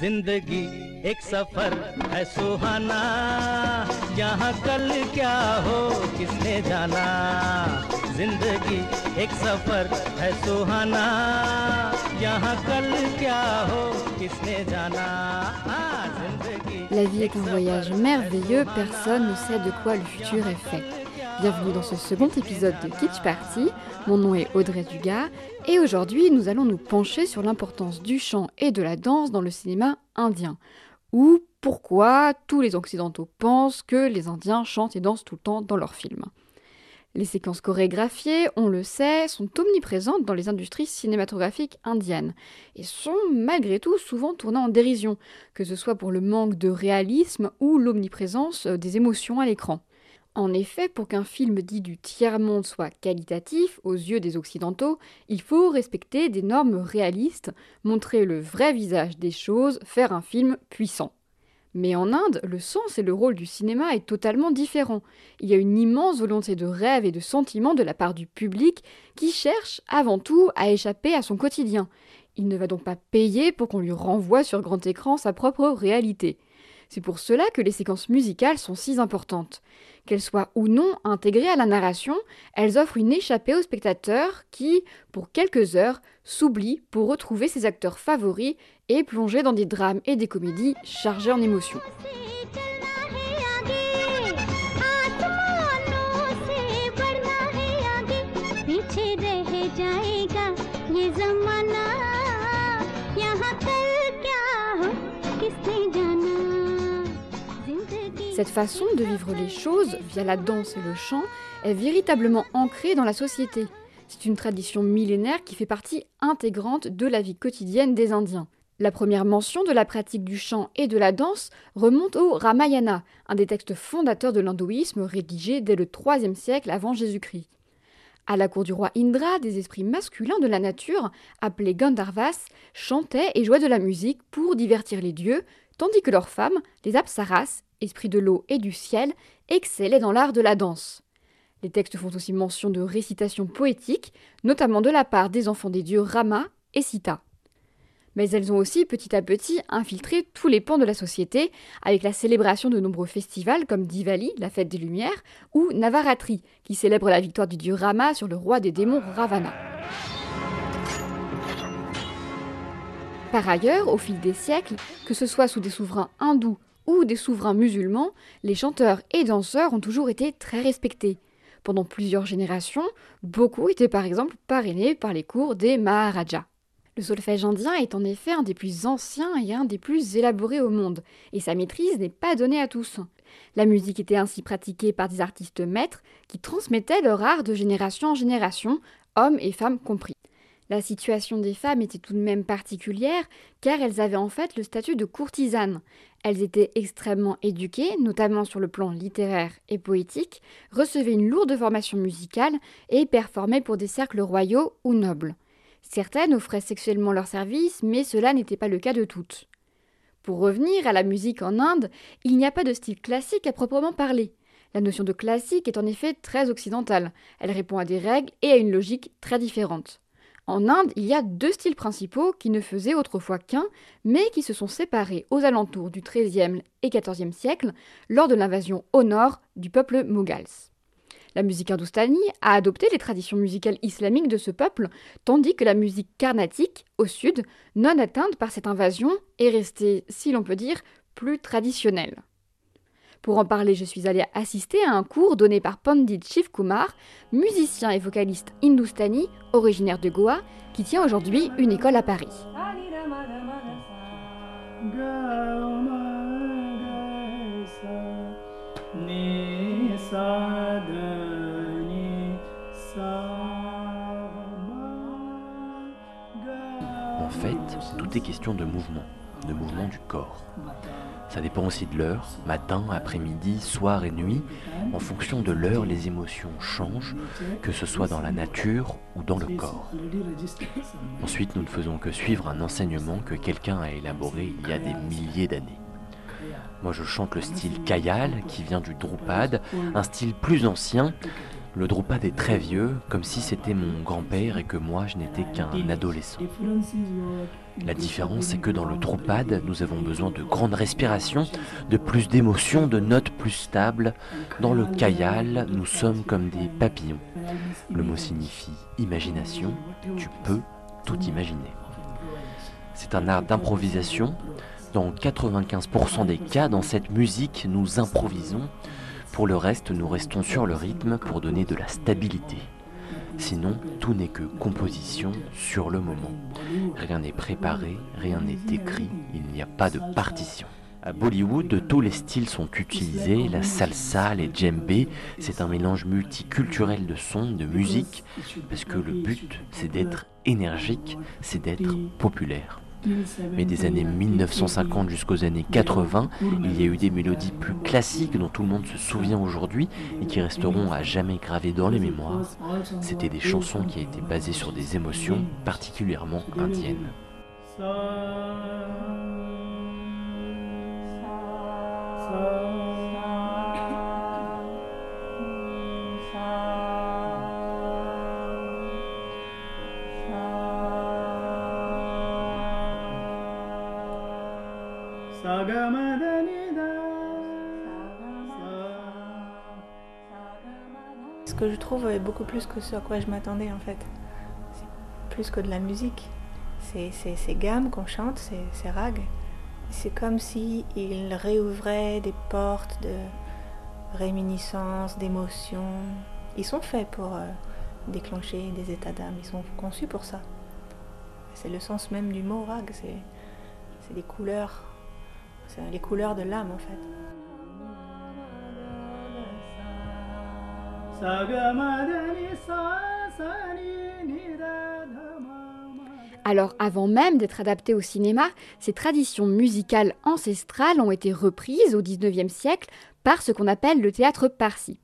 ज़िंदगी एक सफ़र है सुहाना यहाँ कल क्या हो किसने जाना ज़िंदगी एक सफ़र है सुहाना यहाँ कल क्या हो किसने जाना हाँ, ज़िंदगी La vie est un voyage merveilleux, personne ne sait de quoi le futur est fait. Bienvenue dans ce second épisode de Kitsch Party. Mon nom est Audrey Dugas et aujourd'hui nous allons nous pencher sur l'importance du chant et de la danse dans le cinéma indien. Ou pourquoi tous les occidentaux pensent que les Indiens chantent et dansent tout le temps dans leurs films. Les séquences chorégraphiées, on le sait, sont omniprésentes dans les industries cinématographiques indiennes et sont malgré tout souvent tournées en dérision, que ce soit pour le manque de réalisme ou l'omniprésence des émotions à l'écran. En effet, pour qu'un film dit du tiers-monde soit qualitatif aux yeux des Occidentaux, il faut respecter des normes réalistes, montrer le vrai visage des choses, faire un film puissant. Mais en Inde, le sens et le rôle du cinéma est totalement différent. Il y a une immense volonté de rêve et de sentiment de la part du public qui cherche avant tout à échapper à son quotidien. Il ne va donc pas payer pour qu'on lui renvoie sur grand écran sa propre réalité. C'est pour cela que les séquences musicales sont si importantes. Qu'elles soient ou non intégrées à la narration, elles offrent une échappée au spectateur qui, pour quelques heures, s'oublie pour retrouver ses acteurs favoris et plonger dans des drames et des comédies chargées en émotions. Cette façon de vivre les choses via la danse et le chant est véritablement ancrée dans la société. C'est une tradition millénaire qui fait partie intégrante de la vie quotidienne des Indiens. La première mention de la pratique du chant et de la danse remonte au Ramayana, un des textes fondateurs de l'hindouisme rédigé dès le IIIe siècle avant Jésus-Christ. À la cour du roi Indra, des esprits masculins de la nature, appelés Gandharvas, chantaient et jouaient de la musique pour divertir les dieux, tandis que leurs femmes, les Apsaras, esprits de l'eau et du ciel, excellaient dans l'art de la danse. Les textes font aussi mention de récitations poétiques, notamment de la part des enfants des dieux Rama et Sita. Mais elles ont aussi petit à petit infiltré tous les pans de la société avec la célébration de nombreux festivals comme Diwali, la fête des Lumières, ou Navaratri, qui célèbre la victoire du dieu Rama sur le roi des démons Ravana. Par ailleurs, au fil des siècles, que ce soit sous des souverains hindous ou des souverains musulmans, les chanteurs et danseurs ont toujours été très respectés. Pendant plusieurs générations, beaucoup étaient par exemple parrainés par les cours des Maharajas. Le solfège indien est en effet un des plus anciens et un des plus élaborés au monde, et sa maîtrise n'est pas donnée à tous. La musique était ainsi pratiquée par des artistes maîtres qui transmettaient leur art de génération en génération, hommes et femmes compris. La situation des femmes était tout de même particulière car elles avaient en fait le statut de courtisanes. Elles étaient extrêmement éduquées, notamment sur le plan littéraire et poétique, recevaient une lourde formation musicale et performaient pour des cercles royaux ou nobles. Certaines offraient sexuellement leurs services, mais cela n'était pas le cas de toutes. Pour revenir à la musique en Inde, il n'y a pas de style classique à proprement parler. La notion de classique est en effet très occidentale. Elle répond à des règles et à une logique très différente. En Inde, il y a deux styles principaux qui ne faisaient autrefois qu'un, mais qui se sont séparés aux alentours du XIIIe et XIVe siècle lors de l'invasion au nord du peuple Mughals. La musique hindoustanie a adopté les traditions musicales islamiques de ce peuple, tandis que la musique carnatique, au sud, non atteinte par cette invasion, est restée, si l'on peut dire, plus traditionnelle. Pour en parler, je suis allée assister à un cours donné par Pandit Shiv Kumar, musicien et vocaliste hindoustani originaire de Goa, qui tient aujourd'hui une école à Paris. En fait, tout est question de mouvement, de mouvement du corps. Ça dépend aussi de l'heure, matin, après-midi, soir et nuit. En fonction de l'heure, les émotions changent, que ce soit dans la nature ou dans le corps. Ensuite, nous ne faisons que suivre un enseignement que quelqu'un a élaboré il y a des milliers d'années. Moi, je chante le style Kayal, qui vient du Drupad, un style plus ancien, Le Drupad est très vieux, comme si c'était mon grand-père et que moi je n'étais qu'un adolescent. La différence, c'est que dans le Drupad, nous avons besoin de grandes respirations, de plus d'émotions, de notes plus stables. Dans le Kayal, nous sommes comme des papillons. Le mot signifie imagination, tu peux tout imaginer. C'est un art d'improvisation. Dans 95% des cas, dans cette musique, nous improvisons pour le reste, nous restons sur le rythme pour donner de la stabilité. Sinon, tout n'est que composition sur le moment. Rien n'est préparé, rien n'est écrit, il n'y a pas de partition. À Bollywood, tous les styles sont utilisés, la salsa, les djembés, c'est un mélange multiculturel de sons, de musique, parce que le but, c'est d'être énergique, c'est d'être populaire. Mais des années 1950 jusqu'aux années 80, il y a eu des mélodies plus classiques dont tout le monde se souvient aujourd'hui et qui resteront à jamais gravées dans les mémoires. C'était des chansons qui étaient basées sur des émotions particulièrement indiennes. Ce que je trouve est beaucoup plus que ce à quoi je m'attendais en fait. C'est plus que de la musique. C'est ces gammes qu'on chante, ces rags. C'est comme si il réouvrait des portes de réminiscence, d'émotions. Ils sont faits pour euh, déclencher des états d'âme. Ils sont conçus pour ça. C'est le sens même du mot rag. C'est des couleurs les couleurs de l'âme en fait. Alors avant même d'être adaptées au cinéma, ces traditions musicales ancestrales ont été reprises au XIXe siècle par ce qu'on appelle le théâtre parsi.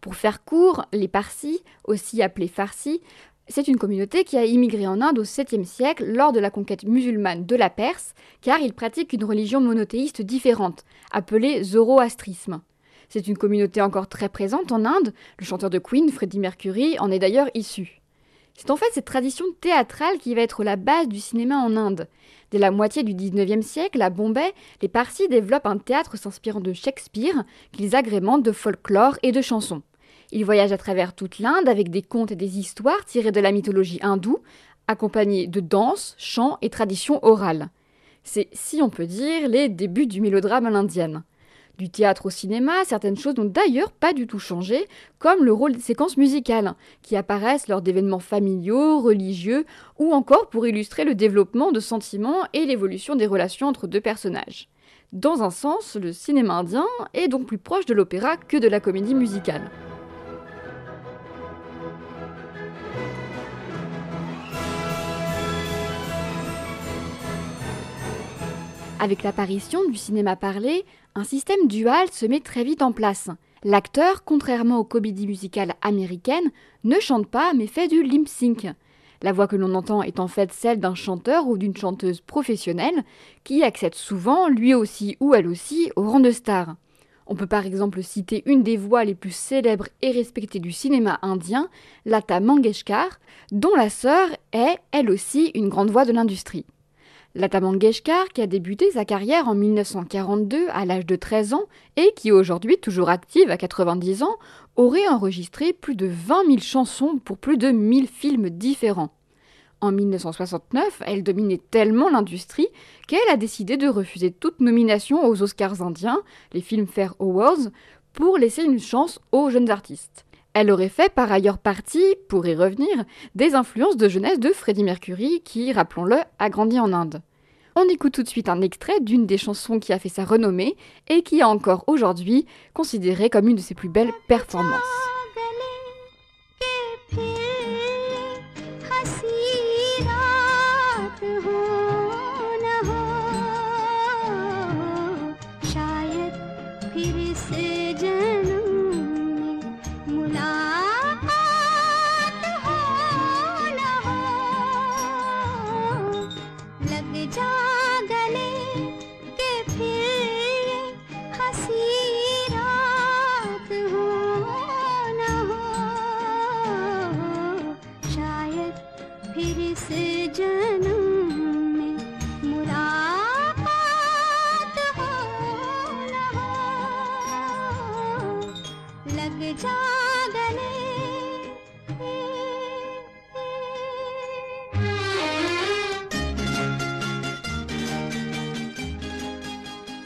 Pour faire court, les parsis, aussi appelés farsis, c'est une communauté qui a immigré en Inde au 7e siècle lors de la conquête musulmane de la Perse, car ils pratiquent une religion monothéiste différente, appelée zoroastrisme. C'est une communauté encore très présente en Inde, le chanteur de Queen, Freddie Mercury, en est d'ailleurs issu. C'est en fait cette tradition théâtrale qui va être la base du cinéma en Inde. Dès la moitié du 19e siècle, à Bombay, les Parsis développent un théâtre s'inspirant de Shakespeare, qu'ils agrémentent de folklore et de chansons. Il voyage à travers toute l'Inde avec des contes et des histoires tirées de la mythologie hindoue, accompagnés de danses, chants et traditions orales. C'est, si on peut dire, les débuts du mélodrame à l'indienne. Du théâtre au cinéma, certaines choses n'ont d'ailleurs pas du tout changé, comme le rôle des séquences musicales, qui apparaissent lors d'événements familiaux, religieux, ou encore pour illustrer le développement de sentiments et l'évolution des relations entre deux personnages. Dans un sens, le cinéma indien est donc plus proche de l'opéra que de la comédie musicale. Avec l'apparition du cinéma parlé, un système dual se met très vite en place. L'acteur, contrairement aux comédies musicales américaines, ne chante pas mais fait du lip sync. La voix que l'on entend est en fait celle d'un chanteur ou d'une chanteuse professionnelle qui accède souvent, lui aussi ou elle aussi, au rang de star. On peut par exemple citer une des voix les plus célèbres et respectées du cinéma indien, Lata Mangeshkar, dont la sœur est, elle aussi, une grande voix de l'industrie. Lata Mangeshkar, qui a débuté sa carrière en 1942 à l'âge de 13 ans et qui est aujourd'hui toujours active à 90 ans, aurait enregistré plus de 20 000 chansons pour plus de 1000 films différents. En 1969, elle dominait tellement l'industrie qu'elle a décidé de refuser toute nomination aux Oscars indiens, les Filmfare Awards, pour laisser une chance aux jeunes artistes. Elle aurait fait par ailleurs partie, pour y revenir, des influences de jeunesse de Freddie Mercury qui, rappelons-le, a grandi en Inde. On écoute tout de suite un extrait d'une des chansons qui a fait sa renommée et qui est encore aujourd'hui considérée comme une de ses plus belles performances.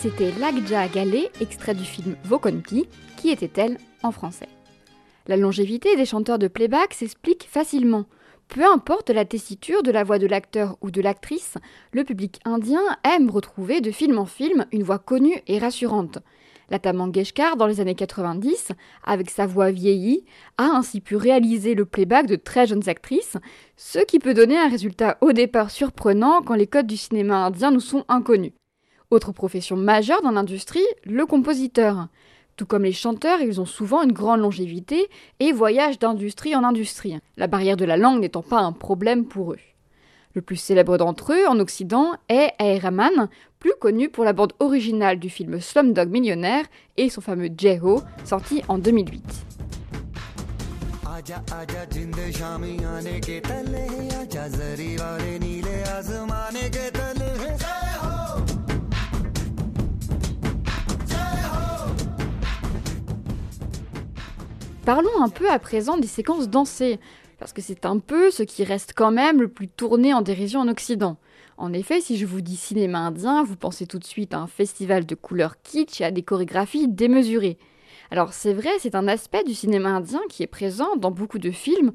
C'était Lagja Galé, extrait du film Vokonpi, qui était-elle en français. La longévité des chanteurs de playback s'explique facilement. Peu importe la tessiture de la voix de l'acteur ou de l'actrice, le public indien aime retrouver de film en film une voix connue et rassurante. Lata Mangeshkar, dans les années 90, avec sa voix vieillie, a ainsi pu réaliser le playback de très jeunes actrices, ce qui peut donner un résultat au départ surprenant quand les codes du cinéma indien nous sont inconnus. Autre profession majeure dans l'industrie, le compositeur. Tout comme les chanteurs, ils ont souvent une grande longévité et voyagent d'industrie en industrie, la barrière de la langue n'étant pas un problème pour eux. Le plus célèbre d'entre eux en Occident est A.R. Rahman, plus connu pour la bande originale du film Slumdog Millionnaire et son fameux Jeho, sorti en 2008. Parlons un peu à présent des séquences dansées, parce que c'est un peu ce qui reste quand même le plus tourné en dérision en Occident. En effet, si je vous dis cinéma indien, vous pensez tout de suite à un festival de couleurs kitsch et à des chorégraphies démesurées. Alors c'est vrai, c'est un aspect du cinéma indien qui est présent dans beaucoup de films,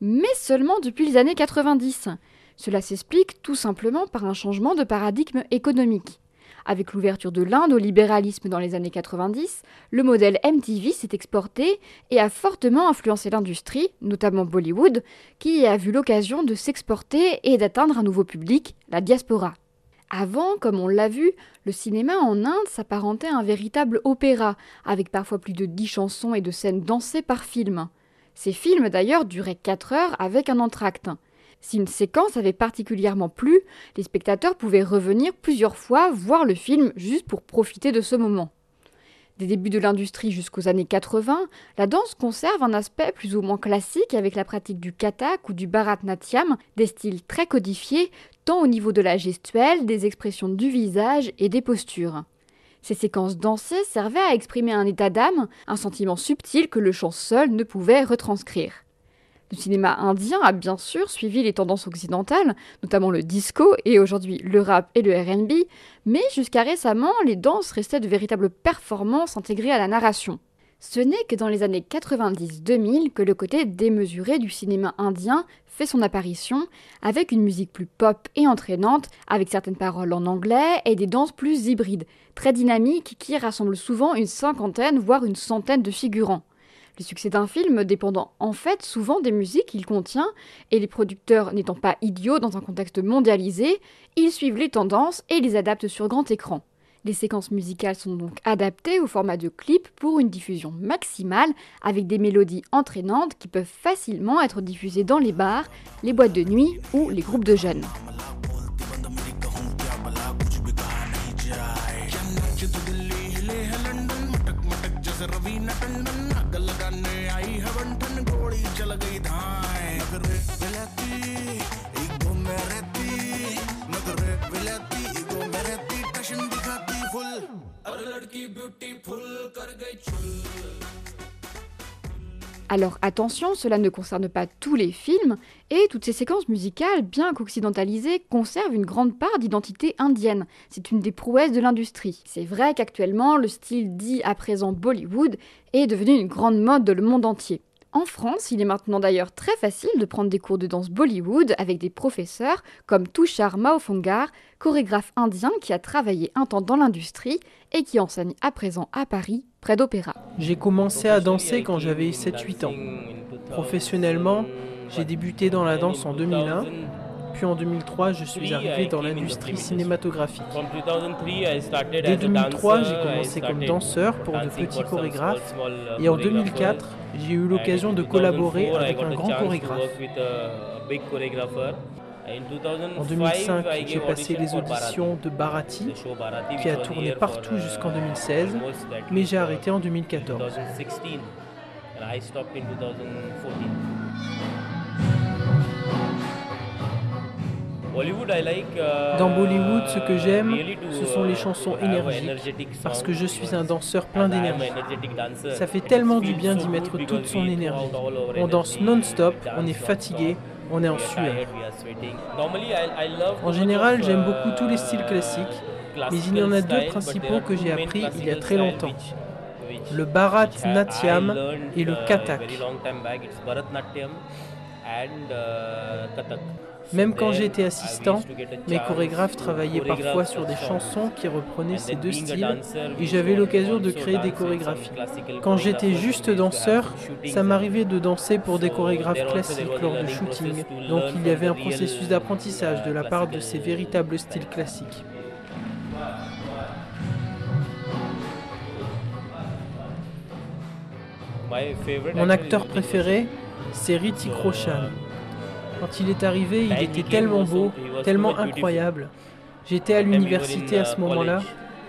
mais seulement depuis les années 90. Cela s'explique tout simplement par un changement de paradigme économique. Avec l'ouverture de l'Inde au libéralisme dans les années 90, le modèle MTV s'est exporté et a fortement influencé l'industrie, notamment Bollywood, qui a vu l'occasion de s'exporter et d'atteindre un nouveau public, la diaspora. Avant, comme on l'a vu, le cinéma en Inde s'apparentait à un véritable opéra, avec parfois plus de 10 chansons et de scènes dansées par film. Ces films d'ailleurs duraient 4 heures avec un entracte. Si une séquence avait particulièrement plu, les spectateurs pouvaient revenir plusieurs fois voir le film juste pour profiter de ce moment. Des débuts de l'industrie jusqu'aux années 80, la danse conserve un aspect plus ou moins classique avec la pratique du kathak ou du bharatnatyam, des styles très codifiés tant au niveau de la gestuelle, des expressions du visage et des postures. Ces séquences dansées servaient à exprimer un état d'âme, un sentiment subtil que le chant seul ne pouvait retranscrire. Le cinéma indien a bien sûr suivi les tendances occidentales, notamment le disco et aujourd'hui le rap et le RB, mais jusqu'à récemment, les danses restaient de véritables performances intégrées à la narration. Ce n'est que dans les années 90-2000 que le côté démesuré du cinéma indien fait son apparition, avec une musique plus pop et entraînante, avec certaines paroles en anglais et des danses plus hybrides, très dynamiques qui rassemblent souvent une cinquantaine voire une centaine de figurants. Le succès d'un film dépendant en fait souvent des musiques qu'il contient, et les producteurs n'étant pas idiots dans un contexte mondialisé, ils suivent les tendances et les adaptent sur grand écran. Les séquences musicales sont donc adaptées au format de clip pour une diffusion maximale avec des mélodies entraînantes qui peuvent facilement être diffusées dans les bars, les boîtes de nuit ou les groupes de jeunes. Alors attention, cela ne concerne pas tous les films, et toutes ces séquences musicales, bien qu'occidentalisées, conservent une grande part d'identité indienne. C'est une des prouesses de l'industrie. C'est vrai qu'actuellement, le style dit à présent Bollywood est devenu une grande mode de le monde entier. En France, il est maintenant d'ailleurs très facile de prendre des cours de danse Bollywood avec des professeurs comme Tushar Maofongar, chorégraphe indien qui a travaillé un temps dans l'industrie et qui enseigne à présent à Paris, près d'Opéra. J'ai commencé à danser quand j'avais 7-8 ans. Professionnellement, j'ai débuté dans la danse en 2001 puis en 2003, je suis arrivé dans l'industrie cinématographique. Dès 2003, j'ai commencé comme danseur pour de petits chorégraphes. et en 2004, j'ai eu l'occasion de collaborer avec un grand chorégraphe. En 2005, j'ai passé les auditions de Bharati, qui a tourné partout jusqu'en 2016, mais j'ai arrêté en 2014. Dans Bollywood, ce que j'aime, ce sont les chansons énergiques, parce que je suis un danseur plein d'énergie. Ça fait tellement du bien d'y mettre toute son énergie. On danse non-stop, on est fatigué, on est en sueur. En général, j'aime beaucoup tous les styles classiques, mais il y en a deux principaux que j'ai appris il y a très longtemps. Le Bharat Natyam et le Kathak. Même quand j'étais assistant, mes chorégraphes travaillaient parfois sur des chansons qui reprenaient ces deux styles et j'avais l'occasion de créer des chorégraphies. Quand j'étais juste danseur, ça m'arrivait de danser pour des chorégraphes classiques lors du shooting, donc il y avait un processus d'apprentissage de la part de ces véritables styles classiques. Mon acteur préféré, c'est Ritik Roshan. Quand il est arrivé, il était tellement beau, tellement incroyable. J'étais à l'université à ce moment-là,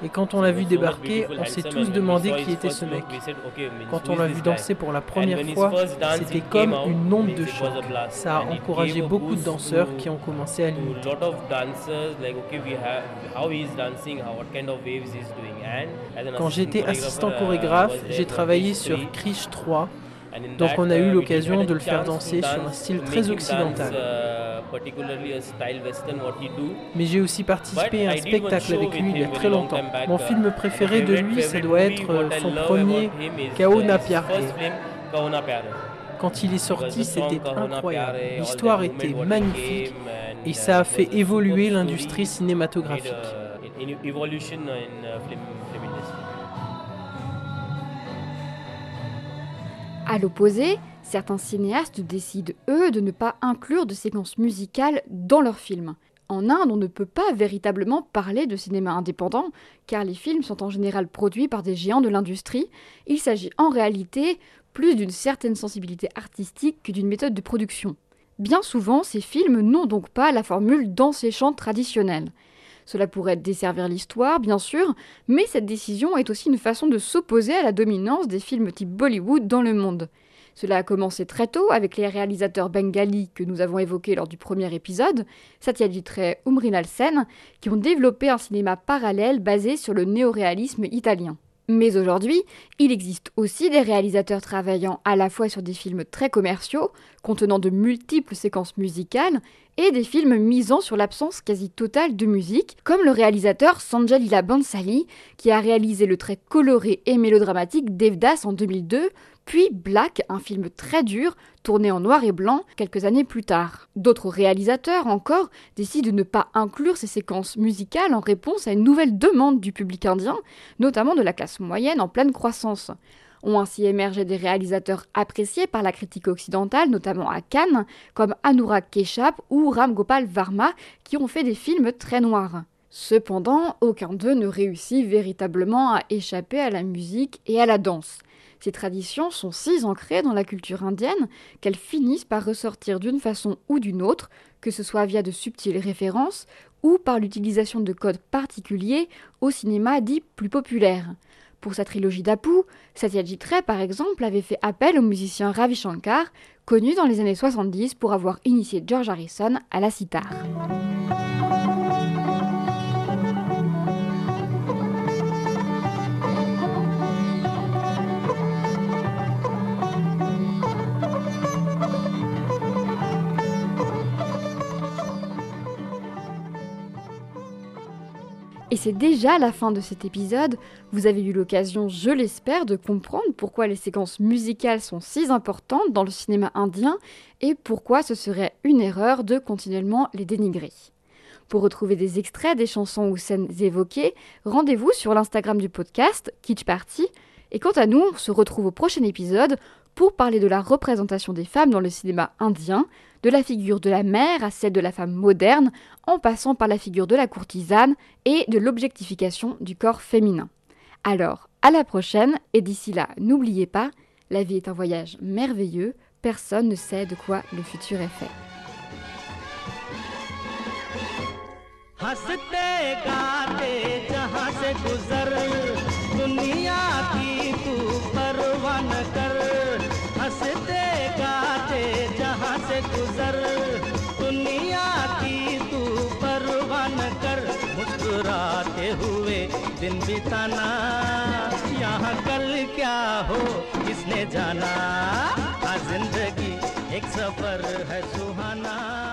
et quand on l'a vu débarquer, on s'est tous demandé qui était ce mec. Quand on l'a vu danser pour la première fois, c'était comme une onde de choc. Ça a encouragé beaucoup de danseurs qui ont commencé à l'imiter. Quand j'étais assistant chorégraphe, j'ai travaillé sur Krish 3, donc on a eu l'occasion de le faire danser sur un style très occidental. Mais j'ai aussi participé à un spectacle avec lui il y a très longtemps. Mon film préféré de lui, ça doit être son premier Kaona Pyare. Quand il est sorti, c'était incroyable. L'histoire était magnifique et ça a fait évoluer l'industrie cinématographique. À l'opposé, certains cinéastes décident, eux, de ne pas inclure de séquences musicales dans leurs films. En Inde, on ne peut pas véritablement parler de cinéma indépendant, car les films sont en général produits par des géants de l'industrie. Il s'agit en réalité plus d'une certaine sensibilité artistique que d'une méthode de production. Bien souvent, ces films n'ont donc pas la formule dans ces chants traditionnels. Cela pourrait desservir l'histoire, bien sûr, mais cette décision est aussi une façon de s'opposer à la dominance des films type Bollywood dans le monde. Cela a commencé très tôt avec les réalisateurs bengalis que nous avons évoqués lors du premier épisode, Satyajit Ray Umrinal Sen, qui ont développé un cinéma parallèle basé sur le néoréalisme italien. Mais aujourd'hui, il existe aussi des réalisateurs travaillant à la fois sur des films très commerciaux, contenant de multiples séquences musicales, et des films misant sur l'absence quasi totale de musique, comme le réalisateur Sanjay Bansali, qui a réalisé le très coloré et mélodramatique Devdas en 2002, puis Black, un film très dur, tourné en noir et blanc quelques années plus tard. D'autres réalisateurs encore décident de ne pas inclure ces séquences musicales en réponse à une nouvelle demande du public indien, notamment de la classe moyenne en pleine croissance. Ont ainsi émergé des réalisateurs appréciés par la critique occidentale, notamment à Cannes, comme Anurag Keshap ou Ram Gopal Varma, qui ont fait des films très noirs. Cependant, aucun d'eux ne réussit véritablement à échapper à la musique et à la danse. Ces traditions sont si ancrées dans la culture indienne qu'elles finissent par ressortir d'une façon ou d'une autre, que ce soit via de subtiles références ou par l'utilisation de codes particuliers au cinéma dit plus populaire. Pour sa trilogie d'Apu, Satyajit Ray, par exemple, avait fait appel au musicien Ravi Shankar, connu dans les années 70 pour avoir initié George Harrison à la sitar. Et c'est déjà la fin de cet épisode. Vous avez eu l'occasion, je l'espère, de comprendre pourquoi les séquences musicales sont si importantes dans le cinéma indien et pourquoi ce serait une erreur de continuellement les dénigrer. Pour retrouver des extraits des chansons ou scènes évoquées, rendez-vous sur l'Instagram du podcast, Kitsch Party. Et quant à nous, on se retrouve au prochain épisode pour parler de la représentation des femmes dans le cinéma indien, de la figure de la mère à celle de la femme moderne, en passant par la figure de la courtisane et de l'objectification du corps féminin. Alors, à la prochaine, et d'ici là, n'oubliez pas, la vie est un voyage merveilleux, personne ne sait de quoi le futur est fait. मुस्कुराते हुए दिन बिताना, यहाँ कल क्या हो, किसने जाना? ज़िंदगी एक सफ़र है सुहाना।